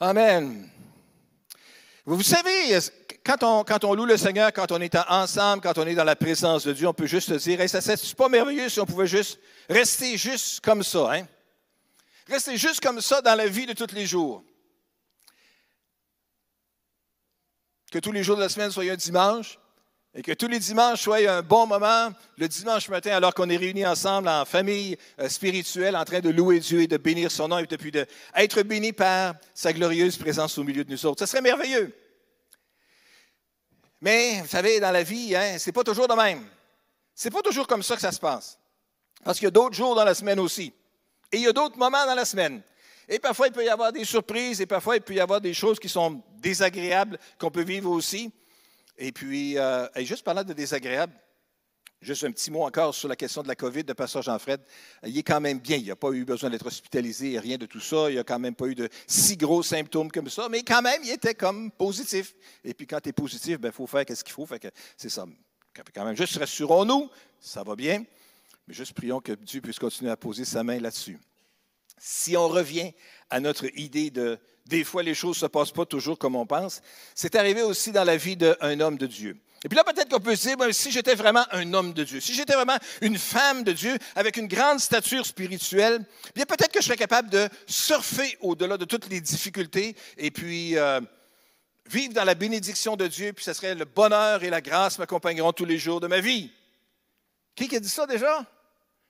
Amen. Vous savez, quand on, loue le Seigneur, quand on est ensemble, quand on est dans la présence de Dieu, on peut juste se dire, ça c'est pas merveilleux si on pouvait juste rester juste comme ça, hein? Rester juste comme ça dans la vie de tous les jours. Que tous les jours de la semaine soient un dimanche, et que tous les dimanches soient un bon moment, le dimanche matin, alors qu'on est réunis ensemble en famille euh, spirituelle, en train de louer Dieu et de bénir son nom, et puis d'être bénis par sa glorieuse présence au milieu de nous autres. Ce serait merveilleux. Mais, vous savez, dans la vie, hein, ce n'est pas toujours de même. Ce n'est pas toujours comme ça que ça se passe. Parce qu'il y a d'autres jours dans la semaine aussi. Et il y a d'autres moments dans la semaine. Et parfois, il peut y avoir des surprises, et parfois, il peut y avoir des choses qui sont désagréables qu'on peut vivre aussi. Et puis, euh, juste parlant de désagréable, juste un petit mot encore sur la question de la COVID de Pasteur Jean-Fred. Il est quand même bien. Il n'a pas eu besoin d'être hospitalisé, rien de tout ça. Il n'a quand même pas eu de si gros symptômes comme ça, mais quand même, il était comme positif. Et puis, quand tu es positif, il ben, faut faire ce qu'il faut. C'est ça. Quand même, juste rassurons-nous, ça va bien, mais juste prions que Dieu puisse continuer à poser sa main là-dessus. Si on revient à notre idée de des fois les choses ne se passent pas toujours comme on pense, c'est arrivé aussi dans la vie d'un homme de Dieu. Et puis là, peut-être qu'on peut se dire, ben, si j'étais vraiment un homme de Dieu, si j'étais vraiment une femme de Dieu avec une grande stature spirituelle, bien peut-être que je serais capable de surfer au-delà de toutes les difficultés et puis euh, vivre dans la bénédiction de Dieu, puis ce serait le bonheur et la grâce m'accompagneront tous les jours de ma vie. Qui a dit ça déjà?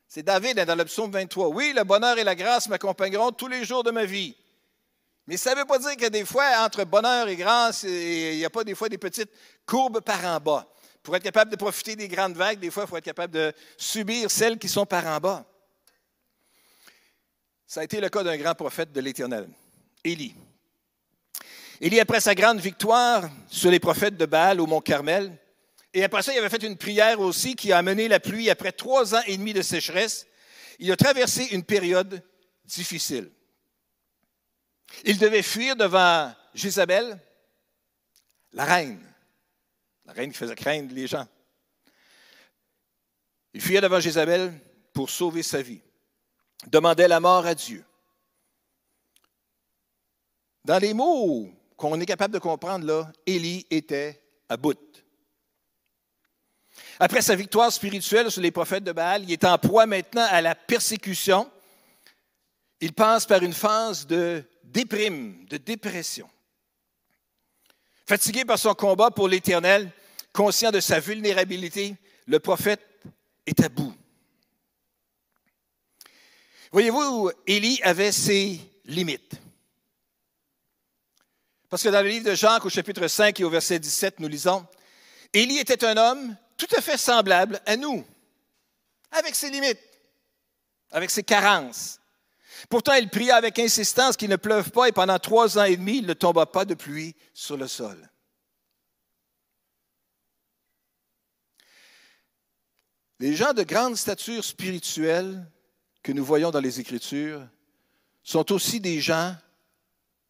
C'est David hein, dans le psaume 23. Oui, le bonheur et la grâce m'accompagneront tous les jours de ma vie. Mais ça ne veut pas dire que des fois, entre bonheur et grâce, il n'y a pas des fois des petites courbes par en bas. Pour être capable de profiter des grandes vagues, des fois, il faut être capable de subir celles qui sont par en bas. Ça a été le cas d'un grand prophète de l'Éternel, Élie. Élie, après sa grande victoire sur les prophètes de Baal au mont Carmel, et après ça, il avait fait une prière aussi qui a amené la pluie après trois ans et demi de sécheresse. Il a traversé une période difficile. Il devait fuir devant Jézabel, la reine, la reine qui faisait craindre les gens. Il fuyait devant Jézabel pour sauver sa vie, demandait la mort à Dieu. Dans les mots qu'on est capable de comprendre, là, Élie était à bout. Après sa victoire spirituelle sur les prophètes de Baal, il est en proie maintenant à la persécution. Il passe par une phase de déprime, de dépression. Fatigué par son combat pour l'Éternel, conscient de sa vulnérabilité, le prophète est à bout. Voyez-vous, Élie avait ses limites. Parce que dans le livre de Jacques, au chapitre 5 et au verset 17, nous lisons, Élie était un homme tout à fait semblable à nous, avec ses limites, avec ses carences, Pourtant, il pria avec insistance qu'il ne pleuve pas et pendant trois ans et demi, il ne tomba pas de pluie sur le sol. Les gens de grande stature spirituelle que nous voyons dans les Écritures sont aussi des gens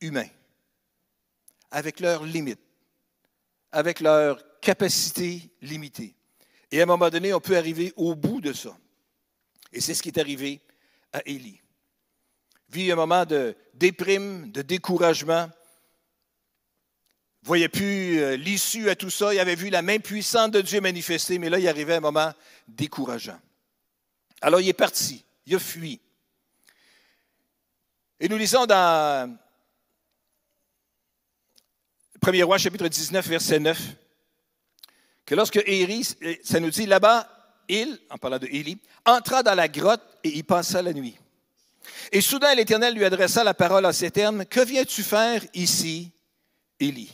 humains, avec leurs limites, avec leurs capacités limitées. Et à un moment donné, on peut arriver au bout de ça. Et c'est ce qui est arrivé à Élie vit un moment de déprime, de découragement. Voyait plus euh, l'issue à tout ça. Il avait vu la main puissante de Dieu manifester, mais là, il arrivait un moment décourageant. Alors, il est parti. Il a fui. Et nous lisons dans 1er roi, chapitre 19, verset 9, que lorsque Élie, ça nous dit là-bas, il, en parlant de Élie, entra dans la grotte et y passa la nuit. Et soudain, l'Éternel lui adressa la parole à ces termes Que viens-tu faire ici, Élie?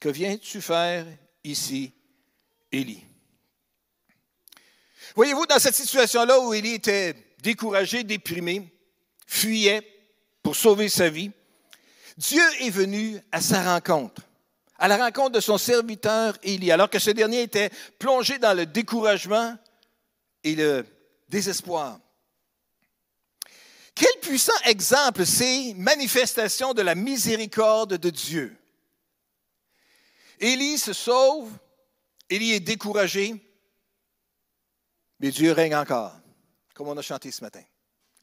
Que viens-tu faire ici, Élie? Voyez-vous, dans cette situation-là où Élie était découragé, déprimé, fuyait pour sauver sa vie, Dieu est venu à sa rencontre, à la rencontre de son serviteur Élie, alors que ce dernier était plongé dans le découragement et le désespoir. Quel puissant exemple ces manifestations de la miséricorde de Dieu. Élie se sauve, Élie est découragé, mais Dieu règne encore, comme on a chanté ce matin.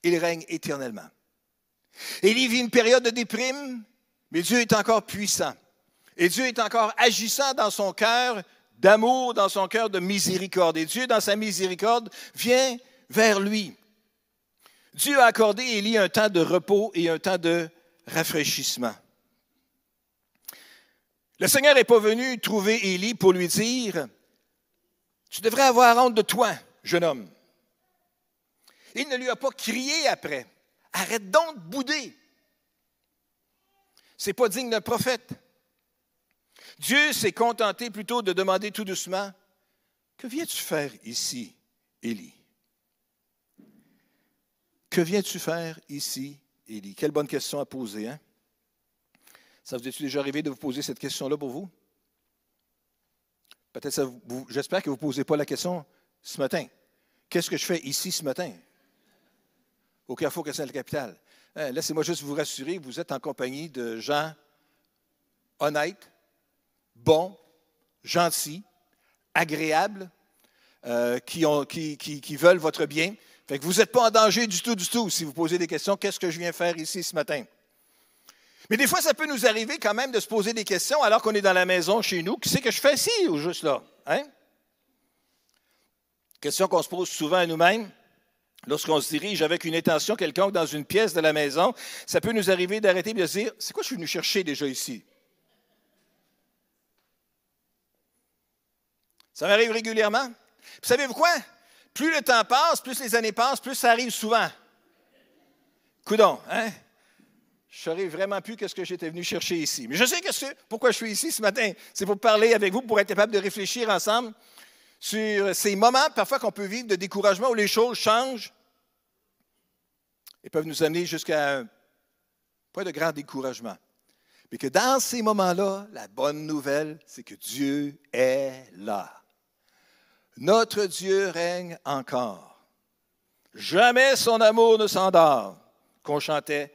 Il règne éternellement. Élie vit une période de déprime, Mais Dieu est encore puissant. Et Dieu est encore agissant dans son cœur d'amour, dans son cœur de miséricorde. Et Dieu, dans sa miséricorde, vient vers lui. Dieu a accordé Élie un temps de repos et un temps de rafraîchissement. Le Seigneur n'est pas venu trouver Élie pour lui dire, tu devrais avoir honte de toi, jeune homme. Il ne lui a pas crié après. Arrête donc de bouder. Ce n'est pas digne d'un prophète. Dieu s'est contenté plutôt de demander tout doucement Que viens-tu faire ici, Élie Que viens-tu faire ici, Élie? Quelle bonne question à poser, hein? Ça vous est déjà arrivé de vous poser cette question-là pour vous? J'espère que vous ne posez pas la question ce matin. Qu'est-ce que je fais ici ce matin? Au Carrefour de la capitale. Hein, laissez-moi juste vous rassurer, vous êtes en compagnie de gens honnêtes, bons, gentils, agréables, euh, qui, veulent votre bien. Fait que vous n'êtes pas en danger du tout, du tout, si vous posez des questions, qu'est-ce que je viens faire ici ce matin? Mais des fois, ça peut nous arriver quand même de se poser des questions alors qu'on est dans la maison chez nous. Qu'est-ce que je fais ici ou juste là? Hein? Question qu'on se pose souvent à nous-mêmes. Lorsqu'on se dirige avec une intention quelconque dans une pièce de la maison, ça peut nous arriver d'arrêter et de se dire C'est quoi je suis venu chercher déjà ici? Ça m'arrive régulièrement. Vous savez-vous quoi? Plus le temps passe, plus les années passent, plus ça arrive souvent. Coudon, hein? Je ne saurais vraiment plus qu'est-ce que j'étais venu chercher ici. Mais je sais que pourquoi je suis ici ce matin. C'est pour parler avec vous, pour être capable de réfléchir ensemble sur ces moments parfois qu'on peut vivre de découragement où les choses changent et peuvent nous amener jusqu'à un point de grand découragement. Mais que dans ces moments-là, la bonne nouvelle, c'est que Dieu est là. Notre Dieu règne encore. Jamais son amour ne s'endort, qu'on chantait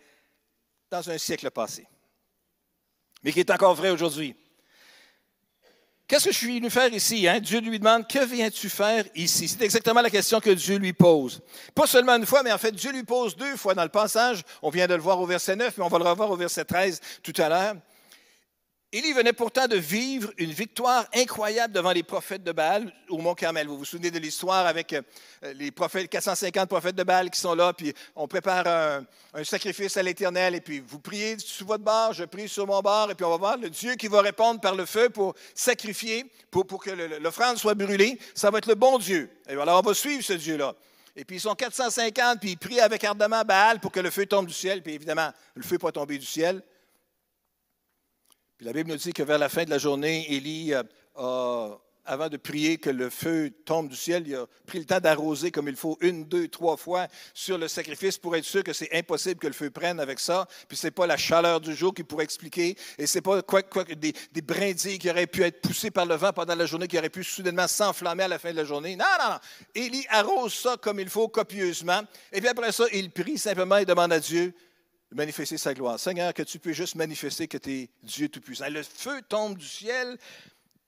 dans un siècle passé, mais qui est encore vrai aujourd'hui. Qu'est-ce que je suis venu faire ici? Hein? Dieu lui demande, que viens-tu faire ici? C'est exactement la question que Dieu lui pose. Pas seulement une fois, mais en fait, Dieu lui pose deux fois dans le passage. On vient de le voir au verset 9, mais on va le revoir au verset 13 tout à l'heure. Élie venait pourtant de vivre une victoire incroyable devant les prophètes de Baal au Mont Carmel. Vous vous souvenez de l'histoire avec euh, les prophètes, 450 prophètes de Baal qui sont là, puis on prépare un, sacrifice à l'Éternel, et puis vous priez sur votre bord, je prie sur mon bord, et puis on va voir le Dieu qui va répondre par le feu pour sacrifier, pour, que l'offrande soit brûlée. Ça va être le bon Dieu. Alors on va suivre ce Dieu-là. Et puis ils sont 450, puis ils prient avec ardemment Baal pour que le feu tombe du ciel, puis évidemment, le feu n'est pas tombé du ciel. Puis la Bible nous dit que vers la fin de la journée, Élie, euh, avant de prier que le feu tombe du ciel, il a pris le temps d'arroser comme il faut une, deux, trois fois sur le sacrifice pour être sûr que c'est impossible que le feu prenne avec ça. Puis ce n'est pas la chaleur du jour qui pourrait expliquer, et ce n'est pas quoi, des, des, brindilles qui auraient pu être poussées par le vent pendant la journée, qui auraient pu soudainement s'enflammer à la fin de la journée. Non, non, non. Élie arrose ça comme il faut, copieusement. Et puis après ça, il prie simplement et demande à Dieu manifester sa gloire. Seigneur, que tu puisses juste manifester que tu es Dieu Tout-Puissant. Le feu tombe du ciel,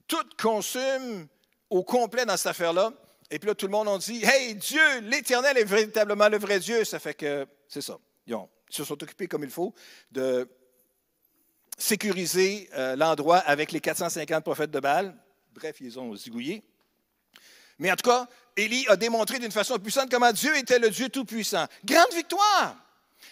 tout consume au complet dans cette affaire-là. Et puis là, tout le monde a dit Hey, Dieu, l'Éternel est véritablement le vrai Dieu. Ça fait que c'est ça. Ils, se sont occupés comme il faut de sécuriser euh, l'endroit avec les 450 prophètes de Baal. Bref, ils ont zigouillé. Mais en tout cas, Élie a démontré d'une façon puissante comment Dieu était le Dieu Tout-Puissant. Grande victoire!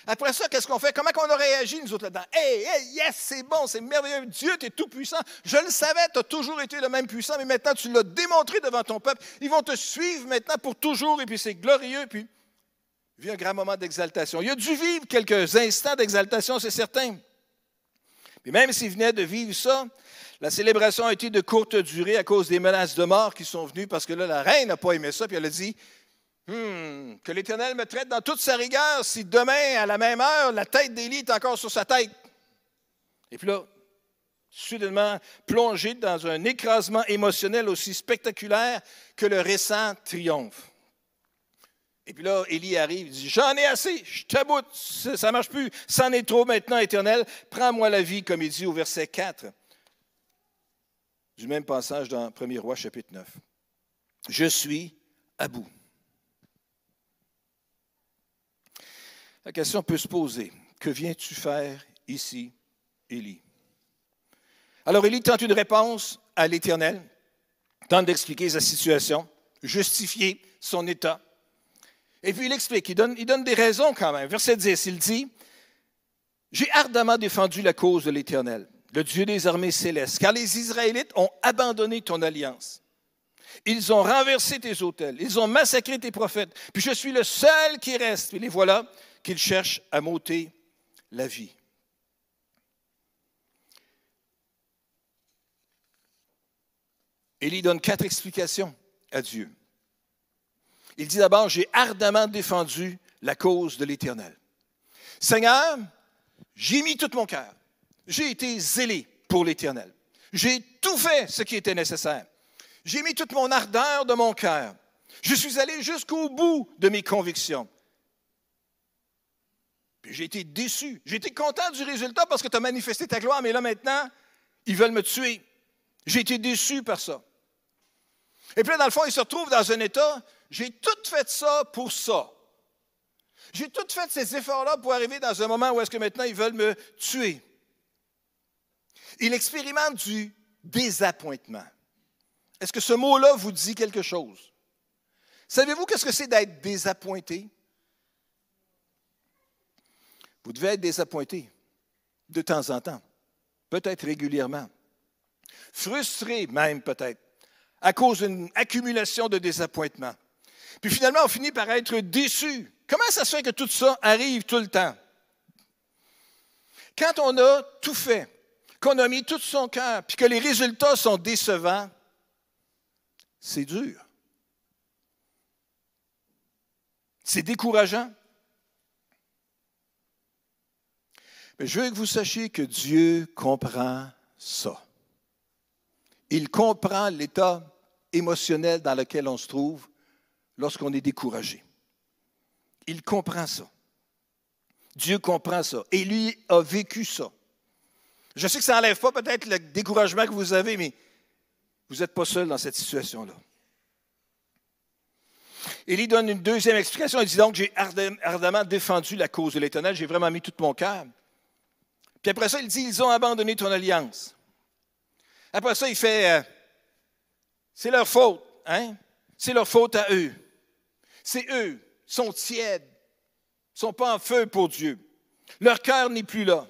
Après ça, qu'est-ce qu'on fait? Comment on a réagi, nous autres, là-dedans? Hey, hey, yes, c'est bon, c'est merveilleux. Dieu, tu es tout puissant. Je le savais, tu as toujours été le même puissant, mais maintenant, tu l'as démontré devant ton peuple. Ils vont te suivre maintenant pour toujours, et puis c'est glorieux. Puis, il vit un grand moment d'exaltation. Il a dû vivre quelques instants d'exaltation, c'est certain. Mais même s'il venait de vivre ça, la célébration a été de courte durée à cause des menaces de mort qui sont venues, parce que là, la reine n'a pas aimé ça, puis elle a dit Hmm, que l'Éternel me traite dans toute sa rigueur si demain, à la même heure, la tête d'Élie est encore sur sa tête. Et puis là, soudainement plongé dans un écrasement émotionnel aussi spectaculaire que le récent triomphe. Et puis là, Élie arrive, il dit, j'en ai assez, je t'aboute, ça ne marche plus, c'en est trop maintenant, Éternel, prends-moi la vie, comme il dit au verset 4 du même passage dans 1er roi chapitre 9. Je suis à bout. La question peut se poser. Que viens-tu faire ici, Élie? Alors Élie tente une réponse à l'Éternel, tente d'expliquer sa situation, justifier son état. Et puis il explique, il donne, il donne des raisons quand même. Verset 10, il dit, J'ai ardemment défendu la cause de l'Éternel, le Dieu des armées célestes, car les Israélites ont abandonné ton alliance. Ils ont renversé tes autels, ils ont massacré tes prophètes, puis je suis le seul qui reste. Et les voilà qu'ils cherchent à m'ôter la vie. Élie donne quatre explications à Dieu. Il dit d'abord, j'ai ardemment défendu la cause de l'Éternel. Seigneur, j'ai mis tout mon cœur. J'ai été zélé pour l'Éternel. J'ai tout fait ce qui était nécessaire. J'ai mis toute mon ardeur de mon cœur. Je suis allé jusqu'au bout de mes convictions. J'ai été déçu. J'ai été content du résultat parce que tu as manifesté ta gloire, mais là maintenant, ils veulent me tuer. J'ai été déçu par ça. Et puis là, dans le fond, il se retrouve dans un état, j'ai tout fait ça pour ça. J'ai tout fait ces efforts-là pour arriver dans un moment où est-ce que maintenant ils veulent me tuer. Il expérimente du désappointement. Est-ce que ce mot-là vous dit quelque chose? Savez-vous qu'est-ce que c'est d'être désappointé? Vous devez être désappointé de temps en temps, peut-être régulièrement, frustré même peut-être, à cause d'une accumulation de désappointements. Puis finalement, on finit par être déçu. Comment ça se fait que tout ça arrive tout le temps? Quand on a tout fait, qu'on a mis tout son cœur, puis que les résultats sont décevants, c'est dur. C'est décourageant. Mais je veux que vous sachiez que Dieu comprend ça. Il comprend l'état émotionnel dans lequel on se trouve lorsqu'on est découragé. Il comprend ça. Dieu comprend ça. Et lui a vécu ça. Je sais que ça n'enlève pas peut-être le découragement que vous avez, mais vous n'êtes pas seul dans cette situation-là. Élie donne une deuxième explication. Il dit donc, j'ai ardemment défendu la cause de l'Éternel, j'ai vraiment mis tout mon cœur. Puis après ça, il dit, ils ont abandonné ton alliance. Après ça, il fait, euh, c'est leur faute, hein? C'est leur faute à eux. C'est eux, sont tièdes, sont pas en feu pour Dieu. Leur cœur n'est plus là.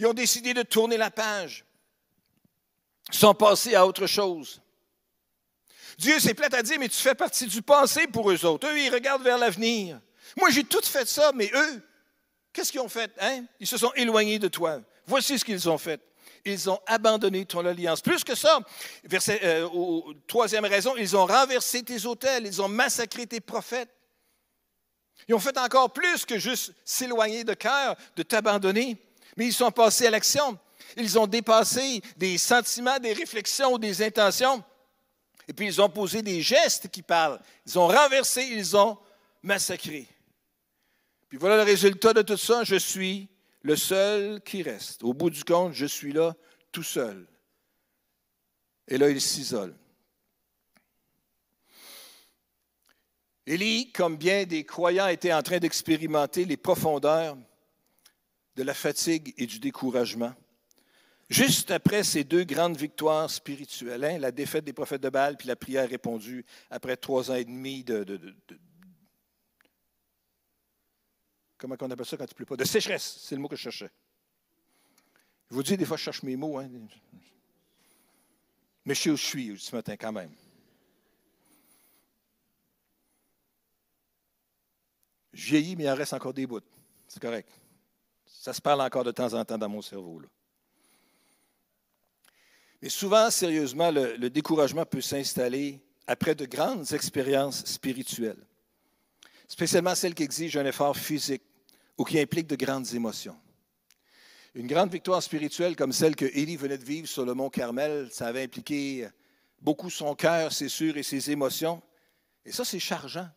Ils ont décidé de tourner la page, Ils sont passés à autre chose. Dieu, c'est plate à dire, mais tu fais partie du passé pour eux autres. Eux, ils regardent vers l'avenir. Moi, j'ai tout fait ça, mais eux, qu'est-ce qu'ils ont fait? Hein? Ils se sont éloignés de toi. Voici ce qu'ils ont fait. Ils ont abandonné ton alliance. Plus que ça, verset, euh, troisième raison, ils ont renversé tes autels, ils ont massacré tes prophètes. Ils ont fait encore plus que juste s'éloigner de cœur, de t'abandonner, mais ils sont passés à l'action. Ils ont dépassé des sentiments, des réflexions, des intentions. Et puis ils ont posé des gestes qui parlent. Ils ont renversé, ils ont massacré. Puis voilà le résultat de tout ça. Je suis le seul qui reste. Au bout du compte, je suis là tout seul. Et là, il s'isole. Élie, comme bien des croyants, était en train d'expérimenter les profondeurs de la fatigue et du découragement. Juste après ces deux grandes victoires spirituelles, hein, la défaite des prophètes de Baal puis la prière répondue après trois ans et demi de, comment on appelle ça quand il ne pleut pas? De sécheresse, c'est le mot que je cherchais. Je vous dis, des fois, je cherche mes mots. Hein. Mais je sais où je suis ce matin quand même. Je vieillis, mais il en reste encore des bouts. C'est correct. Ça se parle encore de temps en temps dans mon cerveau. Mais souvent, sérieusement, le découragement peut s'installer après de grandes expériences spirituelles, spécialement celles qui exigent un effort physique, ou qui implique de grandes émotions. Une grande victoire spirituelle comme celle que Élie venait de vivre sur le mont Carmel, ça avait impliqué beaucoup son cœur, c'est sûr, et ses émotions. Et ça, c'est chargeant.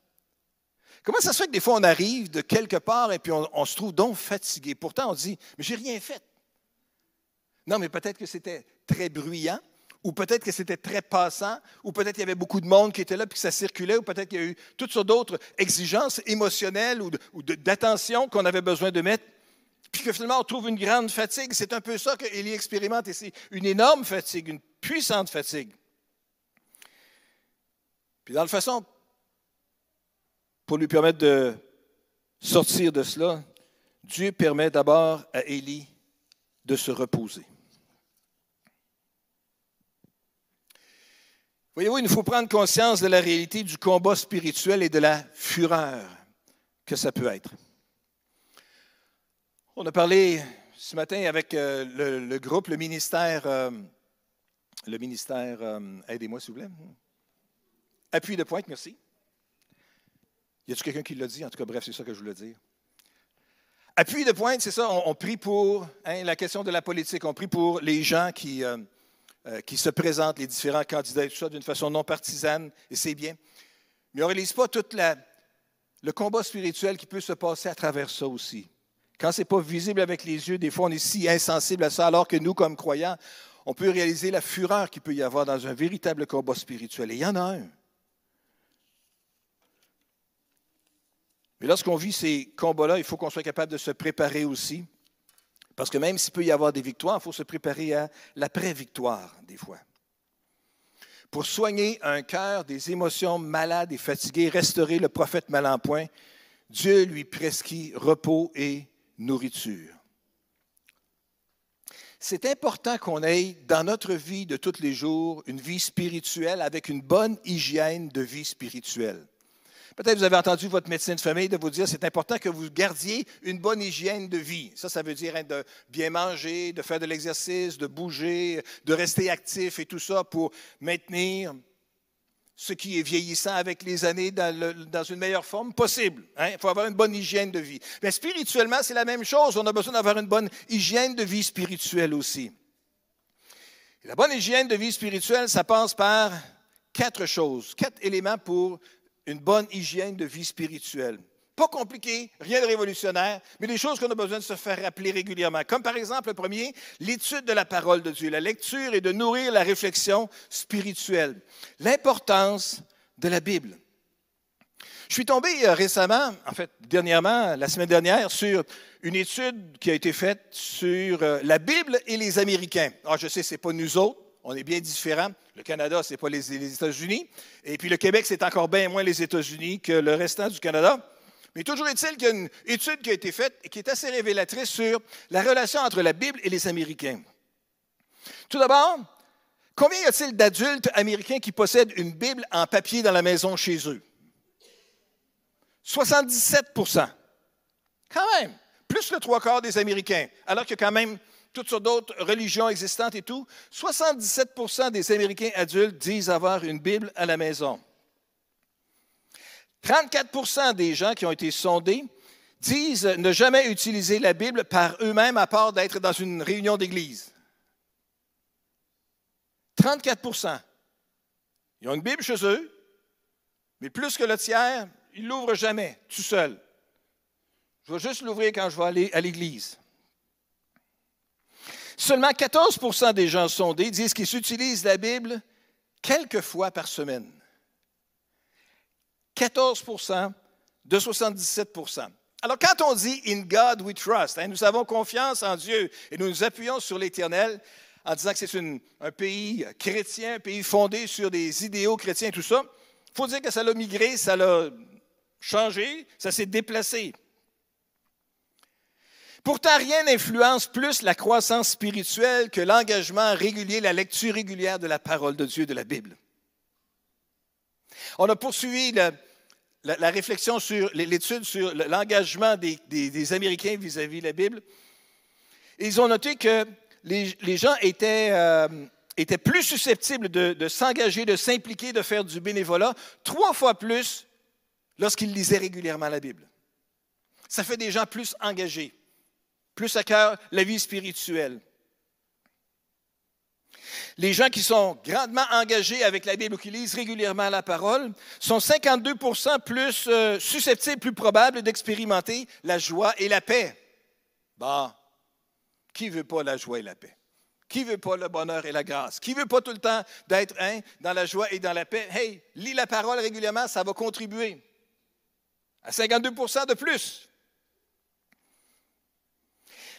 Comment ça se fait que des fois on arrive de quelque part et puis on, se trouve donc fatigué? Pourtant, on dit, mais j'ai rien fait. Non, mais peut-être que c'était très bruyant, ou peut-être que c'était très passant, ou peut-être qu'il y avait beaucoup de monde qui était là, puis que ça circulait, ou peut-être qu'il y a eu toutes sortes d'autres exigences émotionnelles ou d'attention qu'on avait besoin de mettre. puis que finalement on trouve une grande fatigue. C'est un peu ça qu'Élie expérimente ici, une énorme fatigue, une puissante fatigue. Puis dans le façon, pour lui permettre de sortir de cela, Dieu permet d'abord à Élie de se reposer. Voyez-vous, il nous faut prendre conscience de la réalité du combat spirituel et de la fureur que ça peut être. On a parlé ce matin avec euh, le, groupe, le ministère, euh, le ministère, euh, aidez-moi s'il vous plaît. Appui de pointe, merci. Y a-t-il quelqu'un qui l'a dit? En tout cas, bref, c'est ça que je voulais dire. Appui de pointe, c'est ça, on, prie pour hein, la question de la politique, on prie pour les gens qui, qui se présentent, les différents candidats et tout ça, d'une façon non partisane, et c'est bien. Mais on ne réalise pas tout le combat spirituel qui peut se passer à travers ça aussi. Quand ce n'est pas visible avec les yeux, des fois on est si insensible à ça, alors que nous, comme croyants, on peut réaliser la fureur qu'il peut y avoir dans un véritable combat spirituel. Et il y en a un. Mais lorsqu'on vit ces combats-là, il faut qu'on soit capable de se préparer aussi. Parce que même s'il peut y avoir des victoires, il faut se préparer à l'après-victoire, des fois. Pour soigner un cœur des émotions malades et fatiguées, restaurer le prophète mal en point, Dieu lui prescrit repos et nourriture. C'est important qu'on ait dans notre vie de tous les jours une vie spirituelle avec une bonne hygiène de vie spirituelle. Peut-être vous avez entendu votre médecin de famille de vous dire c'est important que vous gardiez une bonne hygiène de vie. Ça, ça veut dire de bien manger, de faire de l'exercice, de bouger, de rester actif et tout ça pour maintenir ce qui est vieillissant avec les années dans, une meilleure forme possible. Hein. Il faut avoir une bonne hygiène de vie. Mais spirituellement, c'est la même chose. On a besoin d'avoir une bonne hygiène de vie spirituelle aussi. la bonne hygiène de vie spirituelle, ça passe par quatre choses, quatre éléments pour une bonne hygiène de vie spirituelle. Pas compliqué, rien de révolutionnaire, mais des choses qu'on a besoin de se faire rappeler régulièrement. Comme par exemple, le premier, l'étude de la parole de Dieu, la lecture et de nourrir la réflexion spirituelle. L'importance de la Bible. Je suis tombé euh, récemment, en fait, dernièrement, la semaine dernière, sur une étude qui a été faite sur euh, la Bible et les Américains. Alors, ah, je sais, ce n'est pas nous autres, on est bien différents. Le Canada, ce n'est pas les, les États-Unis. Et puis le Québec, c'est encore bien moins les États-Unis que le restant du Canada. Mais toujours est-il qu'il y a une étude qui a été faite et qui est assez révélatrice sur la relation entre la Bible et les Américains. Tout d'abord, combien y a-t-il d'adultes américains qui possèdent une Bible en papier dans la maison chez eux? 77% Quand même, plus le trois quarts des Américains, alors qu'il y a quand même toutes sortes d'autres religions existantes et tout. 77% des Américains adultes disent avoir une Bible à la maison. 34% des gens qui ont été sondés disent ne jamais utiliser la Bible par eux-mêmes à part d'être dans une réunion d'église. 34% Ils ont une Bible chez eux, mais plus que le tiers, ils ne l'ouvrent jamais, tout seul. Je vais juste l'ouvrir quand je vais aller à l'église. Seulement 14% des gens sondés disent qu'ils utilisent la Bible quelques fois par semaine. 14% de 77% Alors, quand on dit In God we trust, hein, nous avons confiance en Dieu et nous nous appuyons sur l'Éternel en disant que c'est un pays chrétien, un pays fondé sur des idéaux chrétiens, tout ça, il faut dire que ça l'a migré, ça l'a changé, ça s'est déplacé. Pourtant, rien n'influence plus la croissance spirituelle que l'engagement régulier, la lecture régulière de la parole de Dieu, de la Bible. On a poursuivi la, réflexion sur l'étude sur l'engagement des, Américains vis-à-vis de la Bible. ils ont noté que les, gens euh, étaient, plus susceptibles de, s'engager, de s'impliquer, de faire du bénévolat, trois fois plus lorsqu'ils lisaient régulièrement la Bible. Ça fait des gens plus engagés, plus à cœur la vie spirituelle. Les gens qui sont grandement engagés avec la Bible ou qui lisent régulièrement la parole sont 52% plus euh, susceptibles, plus probables d'expérimenter la joie et la paix. Bon, qui veut pas la joie et la paix? Qui veut pas le bonheur et la grâce? Qui veut pas tout le temps d'être dans la joie et dans la paix? Hey, lis la parole régulièrement, ça va contribuer à 52% de plus.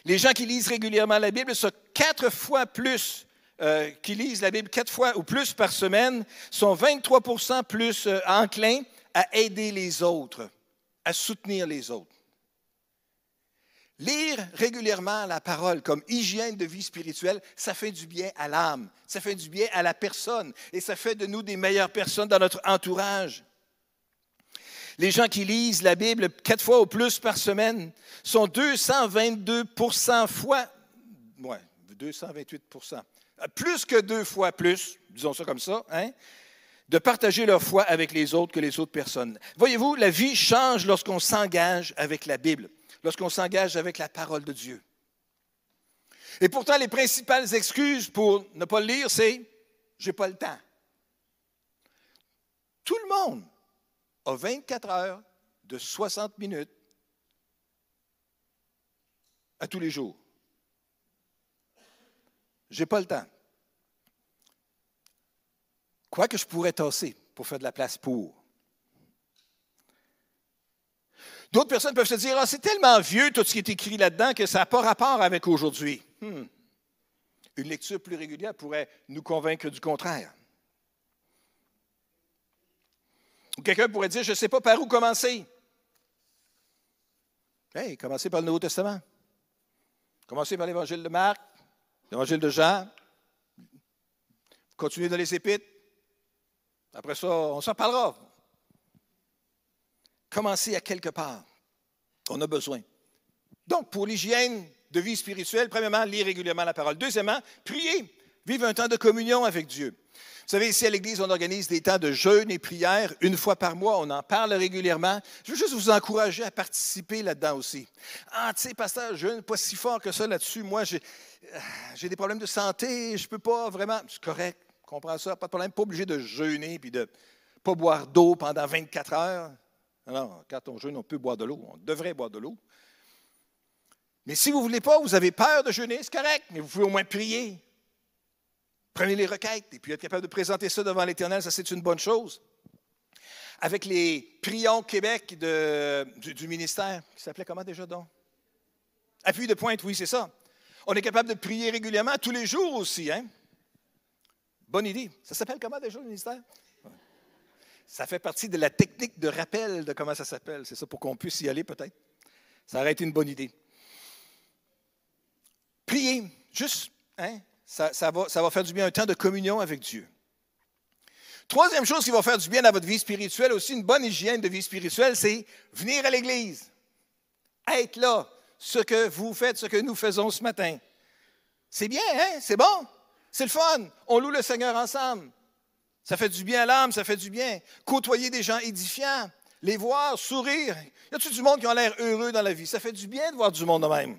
Les gens qui lisent régulièrement la Bible sont quatre fois plus, euh, qui lisent la Bible quatre fois ou plus par semaine, sont 23% plus euh, enclins à aider les autres, à soutenir les autres. Lire régulièrement la parole comme hygiène de vie spirituelle, ça fait du bien à l'âme, ça fait du bien à la personne et ça fait de nous des meilleures personnes dans notre entourage. Les gens qui lisent la Bible quatre fois ou plus par semaine sont 222% fois, ouais, 228% plus que deux fois plus, disons ça comme ça, hein, de partager leur foi avec les autres que les autres personnes. Voyez-vous, la vie change lorsqu'on s'engage avec la Bible, lorsqu'on s'engage avec la parole de Dieu. Et pourtant, les principales excuses pour ne pas le lire, c'est j'ai pas le temps. Tout le monde a 24 heures de 60 minutes à tous les jours. Je n'ai pas le temps. Quoi que je pourrais tasser pour faire de la place pour. D'autres personnes peuvent se dire, ah, c'est tellement vieux tout ce qui est écrit là-dedans que ça n'a pas rapport avec aujourd'hui. Hmm. Une lecture plus régulière pourrait nous convaincre du contraire. Ou quelqu'un pourrait dire, je ne sais pas par où commencer. Hey, commencez par le Nouveau Testament. Commencez par l'Évangile de Marc, l'Évangile de Jean. Continuez dans les Épîtres. Après ça, on s'en parlera. Commencez à quelque part. On a besoin. Donc, pour l'hygiène de vie spirituelle, premièrement, lire régulièrement la parole. Deuxièmement, prier. Vivre un temps de communion avec Dieu. Vous savez, ici à l'Église, on organise des temps de jeûne et prière une fois par mois. On en parle régulièrement. Je veux juste vous encourager à participer là-dedans aussi. Ah, tu sais, pasteur, je pas si fort que ça là-dessus. Moi, j'ai, euh, des problèmes de santé. Je ne peux pas vraiment. C'est correct. Comprends ça. Pas de problème. Pas obligé de jeûner puis de pas boire d'eau pendant 24 heures. Non, quand on jeûne, on peut boire de l'eau. On devrait boire de l'eau. Mais si vous ne voulez pas, vous avez peur de jeûner, c'est correct, mais vous pouvez au moins prier. Prenez les requêtes et puis être capable de présenter ça devant l'Éternel, ça c'est une bonne chose. Avec les Prions Québec du, ministère, qui s'appelait comment déjà donc? Appui de pointe, oui, c'est ça. On est capable de prier régulièrement, tous les jours aussi. Hein? Bonne idée. Ça s'appelle comment déjà le ministère? Ça fait partie de la technique de rappel de comment ça s'appelle. C'est ça pour qu'on puisse y aller peut-être. Ça aurait été une bonne idée. Prier, juste, hein? Ça, va, faire du bien un temps de communion avec Dieu. Troisième chose qui va faire du bien à votre vie spirituelle, aussi une bonne hygiène de vie spirituelle, c'est venir à l'Église. Être là, ce que vous faites, ce que nous faisons ce matin. C'est bien, hein? C'est bon? C'est le fun? On loue le Seigneur ensemble. Ça fait du bien à l'âme, ça fait du bien. Côtoyer des gens édifiants, les voir, sourire. Y a-t-il du monde qui a l'air heureux dans la vie? Ça fait du bien de voir du monde de même.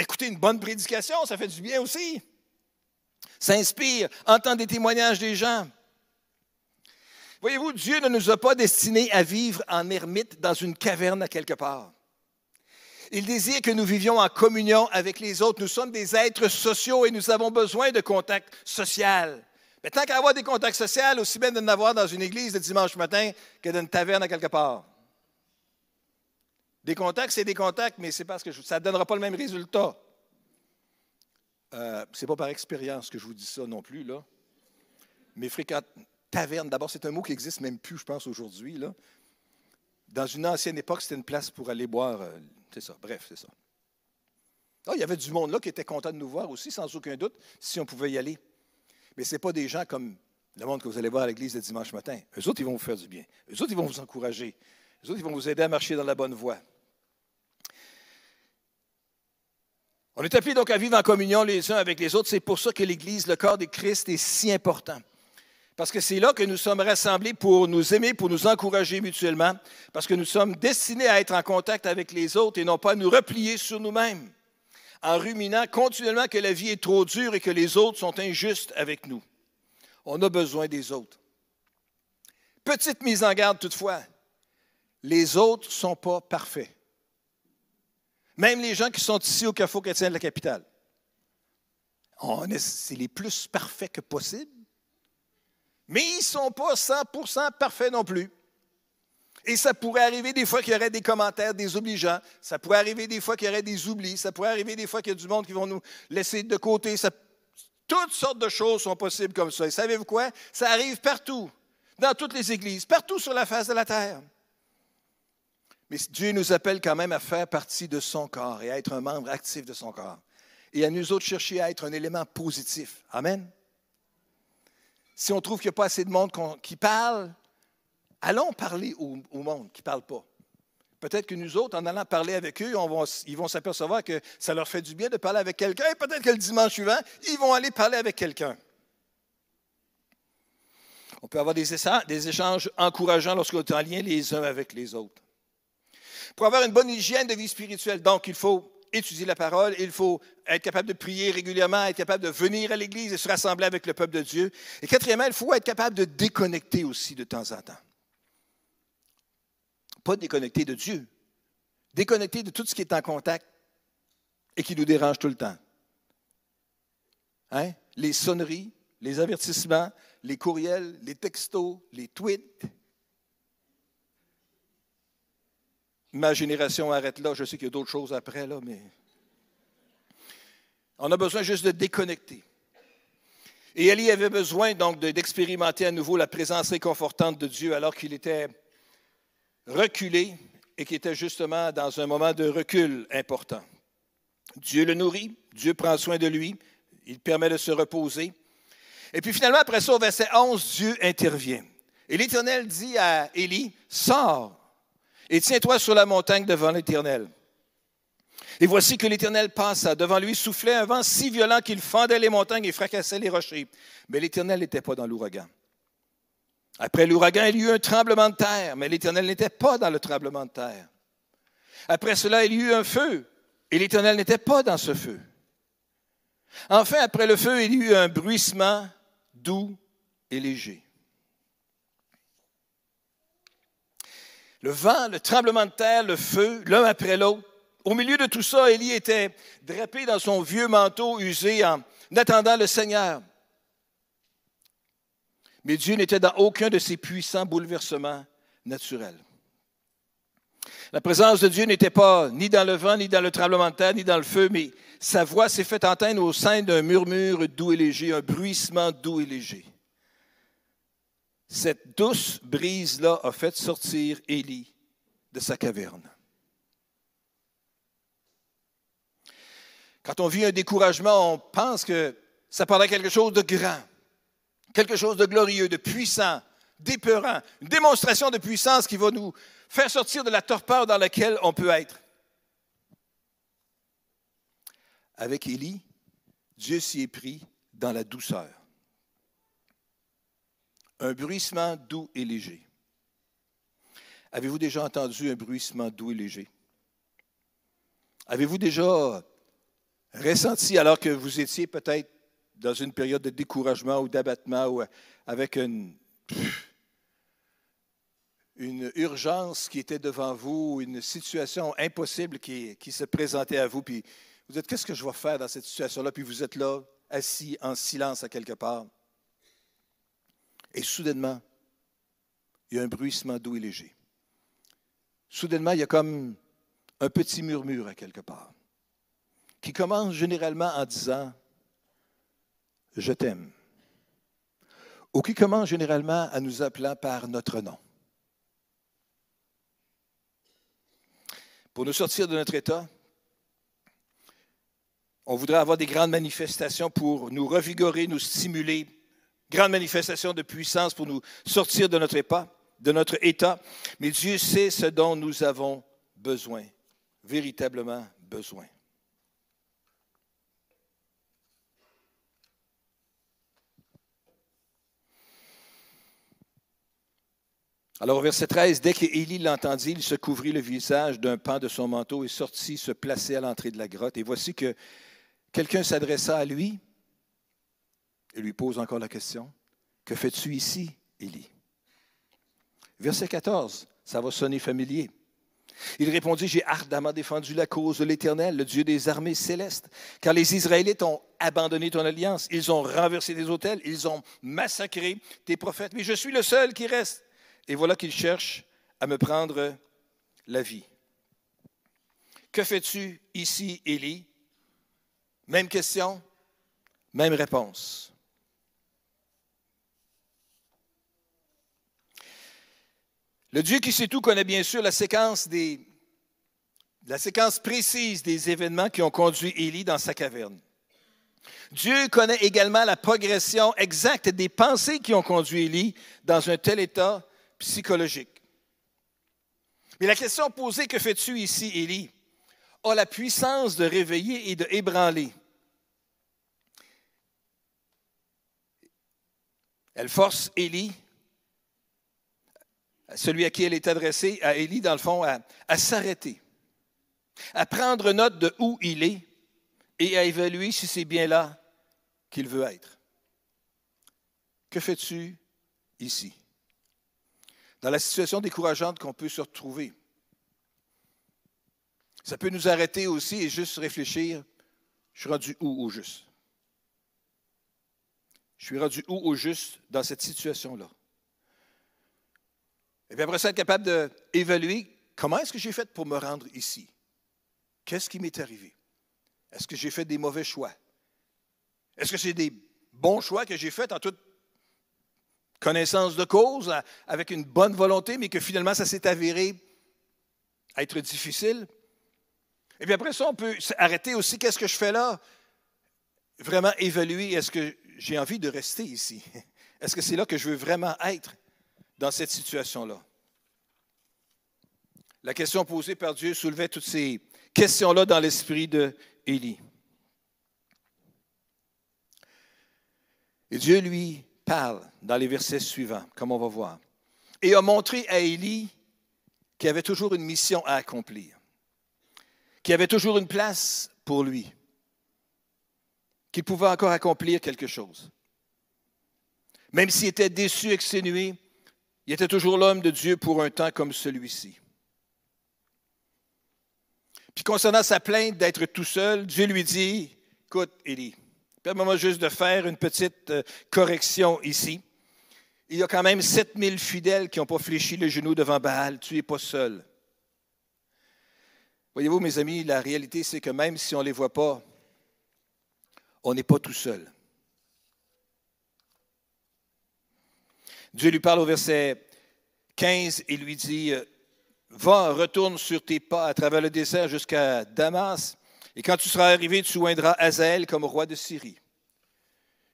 Écouter une bonne prédication, ça fait du bien aussi. S'inspire, entendre des témoignages des gens. Voyez-vous, Dieu ne nous a pas destinés à vivre en ermite dans une caverne à quelque part. Il désire que nous vivions en communion avec les autres. Nous sommes des êtres sociaux et nous avons besoin de contacts sociaux. Mais tant qu'à avoir des contacts sociaux, aussi bien de n'avoir dans une église de dimanche matin que dans une taverne à quelque part. Des contacts, c'est des contacts, mais c'est parce que ça ne donnera pas le même résultat. Euh, ce n'est pas par expérience que je vous dis ça non plus, là. Mais fréquente taverne, d'abord, c'est un mot qui n'existe même plus, je pense, aujourd'hui. Là. Dans une ancienne époque, c'était une place pour aller boire. Euh, c'est ça, bref, c'est ça. Ah, il y avait du monde là qui était content de nous voir aussi, sans aucun doute, si on pouvait y aller. Mais ce n'est pas des gens comme le monde que vous allez voir à l'église le dimanche matin. Eux autres, ils vont vous faire du bien. Eux autres, ils vont vous encourager. Eux autres, ils vont vous aider à marcher dans la bonne voie. On est appelé donc à vivre en communion les uns avec les autres. C'est pour ça que l'Église, le corps de Christ, est si important. Parce que c'est là que nous sommes rassemblés pour nous aimer, pour nous encourager mutuellement, parce que nous sommes destinés à être en contact avec les autres et non pas à nous replier sur nous-mêmes, en ruminant continuellement que la vie est trop dure et que les autres sont injustes avec nous. On a besoin des autres. Petite mise en garde toutefois, les autres ne sont pas parfaits. Même les gens qui sont ici au Carrefour chrétien de la capitale. C'est les plus parfaits que possible. Mais ils ne sont pas 100% parfaits non plus. Et ça pourrait arriver des fois qu'il y aurait des commentaires désobligeants. Ça pourrait arriver des fois qu'il y aurait des oublis. Ça pourrait arriver des fois qu'il y a du monde qui vont nous laisser de côté. toutes sortes de choses sont possibles comme ça. Et savez-vous quoi? Ça arrive partout, dans toutes les églises, partout sur la face de la terre. Mais Dieu nous appelle quand même à faire partie de son corps et à être un membre actif de son corps. Et à nous autres chercher à être un élément positif. Amen. Si on trouve qu'il n'y a pas assez de monde qui parle, allons parler au, monde qui ne parle pas. Peut-être que nous autres, en allant parler avec eux, ils vont s'apercevoir que ça leur fait du bien de parler avec quelqu'un. Et peut-être que le dimanche suivant, ils vont aller parler avec quelqu'un. On peut avoir des, échanges encourageants lorsqu'on est en lien les uns avec les autres. Pour avoir une bonne hygiène de vie spirituelle, donc, il faut étudier la parole, il faut être capable de prier régulièrement, être capable de venir à l'Église et se rassembler avec le peuple de Dieu. Et quatrièmement, il faut être capable de déconnecter aussi de temps en temps. Pas déconnecter de Dieu, déconnecter de tout ce qui est en contact et qui nous dérange tout le temps. Hein? Les sonneries, les avertissements, les courriels, les textos, les tweets, ma génération arrête là. Je sais qu'il y a d'autres choses après, là, mais on a besoin juste de déconnecter. Et Élie avait besoin donc d'expérimenter à nouveau la présence réconfortante de Dieu alors qu'il était reculé et qu'il était justement dans un moment de recul important. Dieu le nourrit, Dieu prend soin de lui, il permet de se reposer. Et puis finalement, après ça, au verset 11, Dieu intervient. Et l'Éternel dit à Élie, sors et tiens-toi sur la montagne devant l'Éternel. Et voici que l'Éternel passa. Devant lui soufflait un vent si violent qu'il fendait les montagnes et fracassait les rochers. Mais l'Éternel n'était pas dans l'ouragan. Après l'ouragan, il y eut un tremblement de terre, mais l'Éternel n'était pas dans le tremblement de terre. Après cela, il y eut un feu, et l'Éternel n'était pas dans ce feu. Enfin, après le feu, il y eut un bruissement doux et léger. Le vent, le tremblement de terre, le feu, l'un après l'autre. Au milieu de tout ça, Élie était drapé dans son vieux manteau usé en attendant le Seigneur. Mais Dieu n'était dans aucun de ces puissants bouleversements naturels. La présence de Dieu n'était pas ni dans le vent, ni dans le tremblement de terre, ni dans le feu, mais sa voix s'est faite entendre au sein d'un murmure doux et léger, un bruissement doux et léger. Cette douce brise-là a fait sortir Élie de sa caverne. Quand on vit un découragement, on pense que ça parle quelque chose de grand, quelque chose de glorieux, de puissant, d'épeurant, une démonstration de puissance qui va nous faire sortir de la torpeur dans laquelle on peut être. Avec Élie, Dieu s'y est pris dans la douceur un bruissement doux et léger. Avez-vous déjà entendu un bruissement doux et léger? Avez-vous déjà ressenti, alors que vous étiez peut-être dans une période de découragement ou d'abattement ou avec une, urgence qui était devant vous, une situation impossible qui, qui se présentait à vous, puis vous dites, qu'est-ce que je vais faire dans cette situation-là? Puis vous êtes là, assis en silence à quelque part. Et soudainement, il y a un bruissement doux et léger. Soudainement, il y a comme un petit murmure à quelque part, qui commence généralement en disant Je t'aime, ou qui commence généralement à nous appelant par notre nom. Pour nous sortir de notre état, on voudrait avoir des grandes manifestations pour nous revigorer, nous stimuler, grande manifestation de puissance pour nous sortir de notre état. Mais Dieu sait ce dont nous avons besoin, véritablement besoin. Alors au verset 13, dès qu'Élie l'entendit, il se couvrit le visage d'un pan de son manteau et sortit se placer à l'entrée de la grotte. Et voici que quelqu'un s'adressa à lui il lui pose encore la question, Que fais-tu ici, Élie? Verset 14, ça va sonner familier. Il répondit, J'ai ardemment défendu la cause de l'Éternel, le Dieu des armées célestes, car les Israélites ont abandonné ton alliance, ils ont renversé des hôtels, ils ont massacré tes prophètes, mais je suis le seul qui reste. Et voilà qu'ils cherchent à me prendre la vie. Que fais-tu ici, Élie? Même question, même réponse. Le Dieu qui sait tout connaît bien sûr la séquence, précise des événements qui ont conduit Élie dans sa caverne. Dieu connaît également la progression exacte des pensées qui ont conduit Élie dans un tel état psychologique. Mais la question posée, que fais-tu ici, Élie, a la puissance de réveiller et de ébranler. Elle force Élie, celui à qui elle est adressée, à Élie, dans le fond, à, à s'arrêter, à prendre note de où il est et à évaluer si c'est bien là qu'il veut être. Que fais-tu ici? Dans la situation décourageante qu'on peut se retrouver, ça peut nous arrêter aussi et juste réfléchir, je suis rendu où au juste? Je suis rendu où au juste dans cette situation-là? Et puis après ça, être capable d'évaluer comment est-ce que j'ai fait pour me rendre ici? Qu'est-ce qui m'est arrivé? Est-ce que j'ai fait des mauvais choix? Est-ce que c'est des bons choix que j'ai faits en toute connaissance de cause, avec une bonne volonté, mais que finalement ça s'est avéré être difficile? Et puis après ça, on peut arrêter aussi, qu'est-ce que je fais là? Vraiment évaluer, est-ce que j'ai envie de rester ici? Est-ce que c'est là que je veux vraiment être? Dans cette situation-là? La question posée par Dieu soulevait toutes ces questions-là dans l'esprit de. Et Dieu lui parle dans les versets suivants, comme on va voir, et a montré à Élie qu'il avait toujours une mission à accomplir, qu'il avait toujours une place pour lui, qu'il pouvait encore accomplir quelque chose. Même s'il était déçu, exténué, il était toujours l'homme de Dieu pour un temps comme celui-ci. Puis concernant sa plainte d'être tout seul, Dieu lui dit, écoute, Élie, permets-moi juste de faire une petite euh, correction ici. Il y a quand même 7000 fidèles qui n'ont pas fléchi le genou devant Baal. Tu n'es pas seul. Voyez-vous, mes amis, la réalité, c'est que même si on ne les voit pas, on n'est pas tout seul. Dieu lui parle au verset 15 et lui dit, Va, retourne sur tes pas à travers le désert jusqu'à Damas, et quand tu seras arrivé, tu oindras Azaël comme roi de Syrie.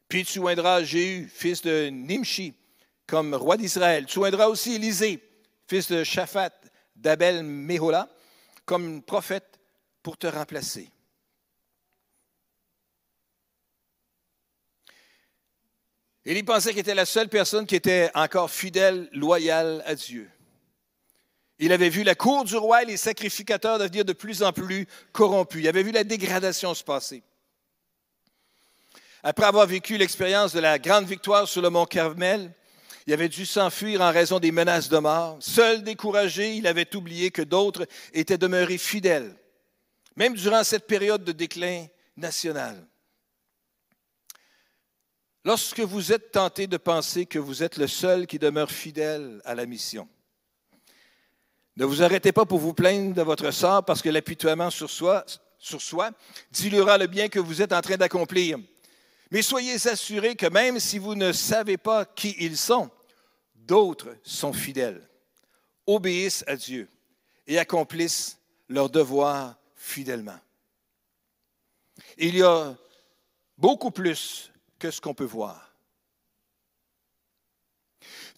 Puis tu oindras Jéhu, fils de Nimshi, comme roi d'Israël. Tu oindras aussi Élisée, fils de Shaphat, d'Abel Mehola, comme prophète pour te remplacer. Il pensait qu'il était la seule personne qui était encore fidèle, loyale à Dieu. Il avait vu la cour du roi et les sacrificateurs devenir de plus en plus corrompus. Il avait vu la dégradation se passer. Après avoir vécu l'expérience de la grande victoire sur le mont Carmel, il avait dû s'enfuir en raison des menaces de mort. Seul découragé, il avait oublié que d'autres étaient demeurés fidèles, même durant cette période de déclin national. Lorsque vous êtes tenté de penser que vous êtes le seul qui demeure fidèle à la mission, ne vous arrêtez pas pour vous plaindre de votre sort parce que l'apitoiement sur soi, sur soi diluera le bien que vous êtes en train d'accomplir. Mais soyez assurés que même si vous ne savez pas qui ils sont, d'autres sont fidèles, obéissent à Dieu et accomplissent leur devoir fidèlement. Il y a beaucoup plus que ce qu'on peut voir.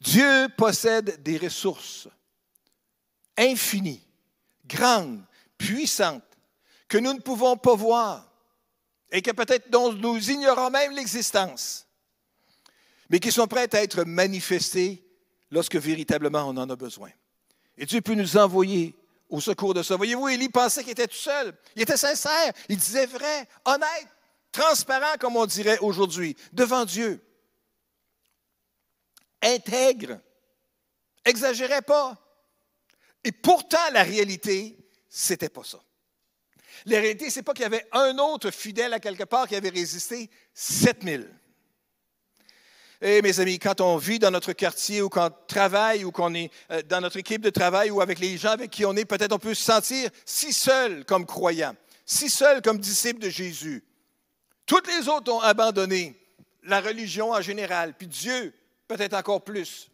Dieu possède des ressources infinie, grande, puissante, que nous ne pouvons pas voir et que peut-être nous ignorons même l'existence, mais qui sont prêtes à être manifestées lorsque véritablement on en a besoin. Et Dieu peut nous envoyer au secours de ça. Voyez-vous, Élie pensait qu'il était tout seul. Il était sincère. Il disait vrai, honnête, transparent, comme on dirait aujourd'hui, devant Dieu. Intègre. Exagérait pas. Et pourtant, la réalité, c'était pas ça. La réalité, c'est pas qu'il y avait un autre fidèle à quelque part qui avait résisté 7000. Et mes amis, quand on vit dans notre quartier ou qu'on travaille ou qu'on est euh, dans notre équipe de travail ou avec les gens avec qui on est, peut-être on peut se sentir si seul comme croyant, si seul comme disciple de Jésus. Toutes les autres ont abandonné la religion en général, puis Dieu peut-être encore plus.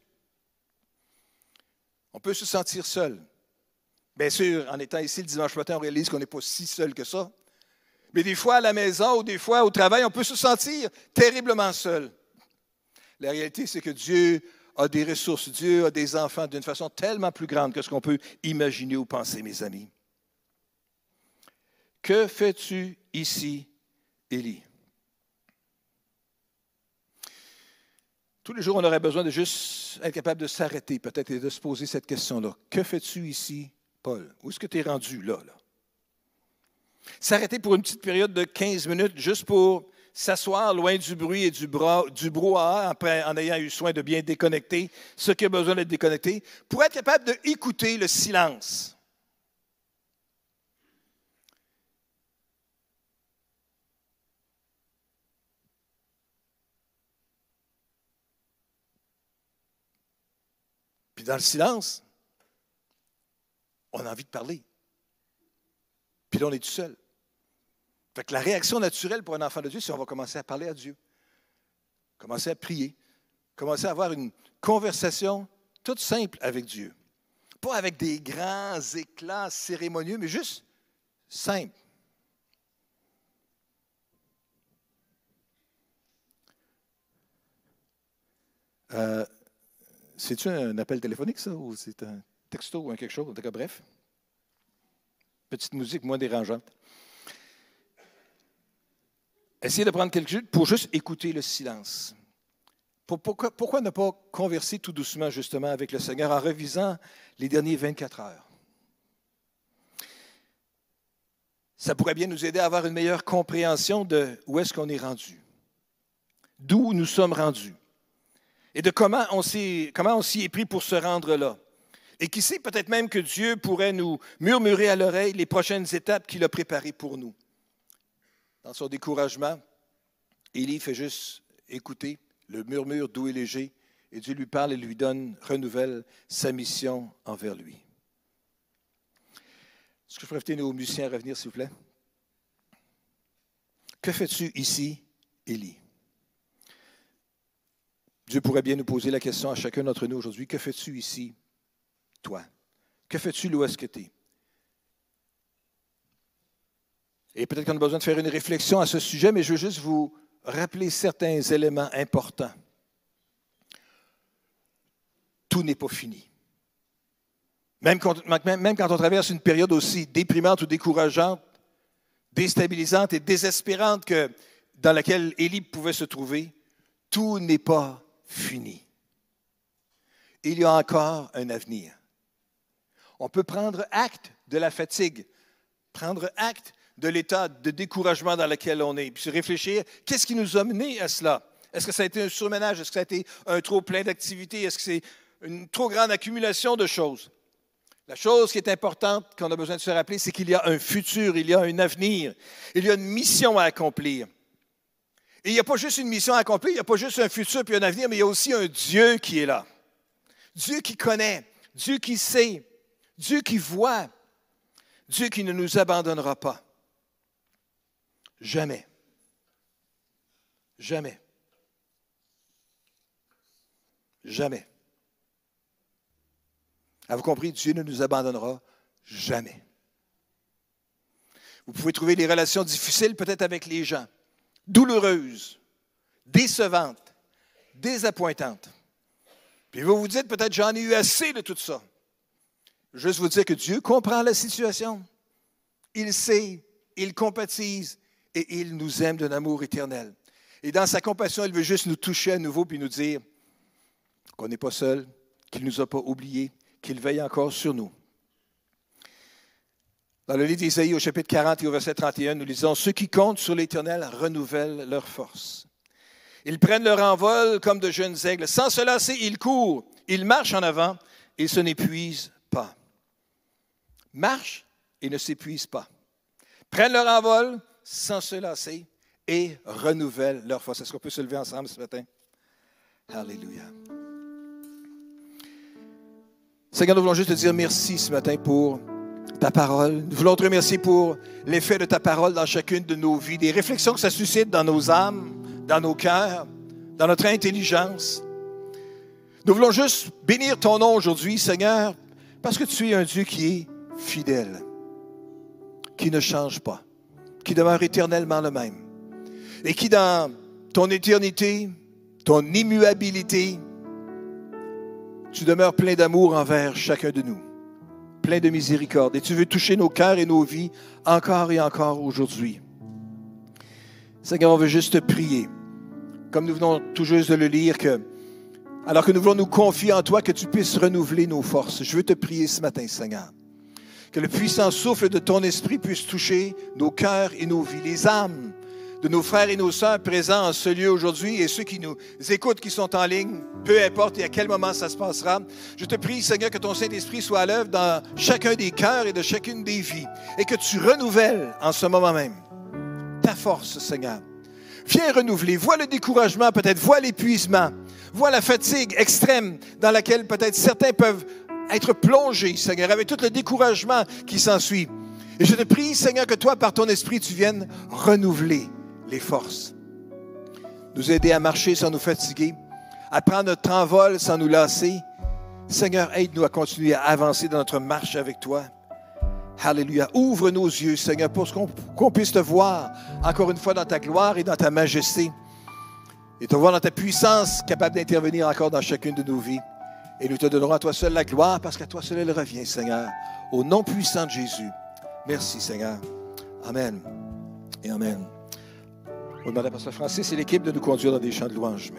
On peut se sentir seul. Bien sûr, en étant ici le dimanche matin, on réalise qu'on n'est pas si seul que ça. Mais des fois, à la maison ou des fois au travail, on peut se sentir terriblement seul. La réalité, c'est que Dieu a des ressources, Dieu a des enfants d'une façon tellement plus grande que ce qu'on peut imaginer ou penser, mes amis. Que fais-tu ici, Tous les jours, on aurait besoin de juste être capable de s'arrêter peut-être et de se poser cette question-là. Que fais-tu ici, Paul? Où est-ce que tu es rendu là? S'arrêter pour une petite période de 15 minutes juste pour s'asseoir loin du bruit et du, du brouhaha en ayant eu soin de bien déconnecter ce qui a besoin d'être déconnecté, pour être capable d'écouter le silence. Dans le silence, on a envie de parler. Puis là, on est tout seul. Fait que la réaction naturelle pour un enfant de Dieu, c'est qu'on va commencer à parler à Dieu, commencer à prier, commencer à avoir une conversation toute simple avec Dieu. Pas avec des grands éclats cérémonieux, mais juste simple. Euh, c'est-tu un appel téléphonique, ça, ou c'est un texto ou quelque chose? En tout cas, bref. Petite musique moins dérangeante. Essayez de prendre quelques minutes pour juste écouter le silence. Pourquoi, ne pas converser tout doucement justement avec le Seigneur en revisant les derniers 24 heures? Ça pourrait bien nous aider à avoir une meilleure compréhension de où est-ce qu'on est rendu, d'où nous sommes rendus et de comment on s'y est pris pour se rendre là. Et qui sait peut-être même que Dieu pourrait nous murmurer à l'oreille les prochaines étapes qu'il a préparées pour nous dans son découragement, Élie fait juste écouter le murmure doux et léger, et Dieu lui parle et lui donne, renouvelle sa mission envers lui. Est-ce que je pourrais inviter nos musiciens à revenir, s'il vous plaît? Que fais-tu ici, Élie? Dieu pourrait bien nous poser la question à chacun d'entre nous aujourd'hui. Que fais-tu ici, toi? Que fais-tu là où que tu es? Et peut-être qu'on a besoin de faire une réflexion à ce sujet, mais je veux juste vous rappeler certains éléments importants. Tout n'est pas fini. Même quand, même quand, on traverse une période aussi déprimante ou décourageante, déstabilisante et désespérante que dans laquelle Élie pouvait se trouver, tout n'est pas fini. Il y a encore un avenir. On peut prendre acte de la fatigue, prendre acte de l'état de découragement dans lequel on est, puis réfléchir, qu'est-ce qui nous a mené à cela? Est-ce que ça a été un surménage? Est-ce que ça a été un trop plein d'activités? Est-ce que c'est une trop grande accumulation de choses? La chose qui est importante qu'on a besoin de se rappeler, c'est qu'il y a un futur, il y a un avenir, il y a une mission à accomplir. Et il n'y a pas juste une mission à accomplir, il n'y a pas juste un futur puis un avenir, mais il y a aussi un Dieu qui est là. Dieu qui connaît, Dieu qui sait, Dieu qui voit, Dieu qui ne nous abandonnera pas. Jamais. Jamais. Jamais. Avez-vous compris? Dieu ne nous abandonnera jamais. Vous pouvez trouver des relations difficiles peut-être avec les gens, douloureuses, décevantes, désappointantes. Puis vous vous dites peut-être j'en ai eu assez de tout ça. Juste vous dire que Dieu comprend la situation. Il sait, il compatise, et il nous aime d'un amour éternel. Et dans sa compassion, il veut juste nous toucher à nouveau puis nous dire qu'on n'est pas seul, qu'il ne nous a pas oubliés, qu'il veille encore sur nous. Dans le livre d'Isaïe, au chapitre 40 et au verset 31, nous lisons Ceux qui comptent sur l'Éternel renouvellent leur force. Ils prennent leur envol comme de jeunes aigles. Sans se lasser, ils courent, ils marchent en avant et se n'épuisent pas. Marchent et ne s'épuisent pas. Prennent leur envol, sans se lasser et renouvellent leur force. Est-ce qu'on peut se lever ensemble ce matin? Alléluia. Seigneur, nous voulons juste te dire merci ce matin pour ta parole. Nous voulons te remercier pour l'effet de ta parole dans chacune de nos vies, des réflexions que ça suscite dans nos âmes, dans nos cœurs, dans notre intelligence. Nous voulons juste bénir ton nom aujourd'hui, Seigneur, parce que tu es un Dieu qui est fidèle, qui ne change pas, qui demeure éternellement le même, et qui dans ton éternité, ton immuabilité, tu demeures plein d'amour envers chacun de nous, plein de miséricorde, et tu veux toucher nos cœurs et nos vies encore et encore aujourd'hui. Seigneur, on veut juste te prier, comme nous venons tout juste de le lire, que alors que nous voulons nous confier en toi, que tu puisses renouveler nos forces. Je veux te prier ce matin, Seigneur. Que le puissant souffle de ton esprit puisse toucher nos cœurs et nos vies, les âmes de nos frères et nos sœurs présents en ce lieu aujourd'hui et ceux qui nous écoutent, qui sont en ligne, peu importe et à quel moment ça se passera. Je te prie, Seigneur, que ton Saint-Esprit soit à l'œuvre dans chacun des cœurs et de chacune des vies et que tu renouvelles en ce moment même ta force, Seigneur. Viens renouveler. Vois le découragement, peut-être. Vois l'épuisement. Vois la fatigue extrême dans laquelle peut-être certains peuvent être plongés, Seigneur, avec tout le découragement qui s'ensuit. Et je te prie, Seigneur, que toi, par ton esprit, tu viennes renouveler les forces. Nous aider à marcher sans nous fatiguer, à prendre notre envol sans nous lasser. Seigneur, aide-nous à continuer à avancer dans notre marche avec toi. Alléluia. Ouvre nos yeux, Seigneur, pour qu'on puisse te voir encore une fois dans ta gloire et dans ta majesté. Et te voir dans ta puissance capable d'intervenir encore dans chacune de nos vies. Et nous te donnerons à toi seul la gloire parce qu'à toi seul elle revient, Seigneur. Au nom puissant de Jésus. Merci, Seigneur. Amen. Et Amen. On demande à Pasteur Francis et l'équipe de nous conduire dans des chants de louange.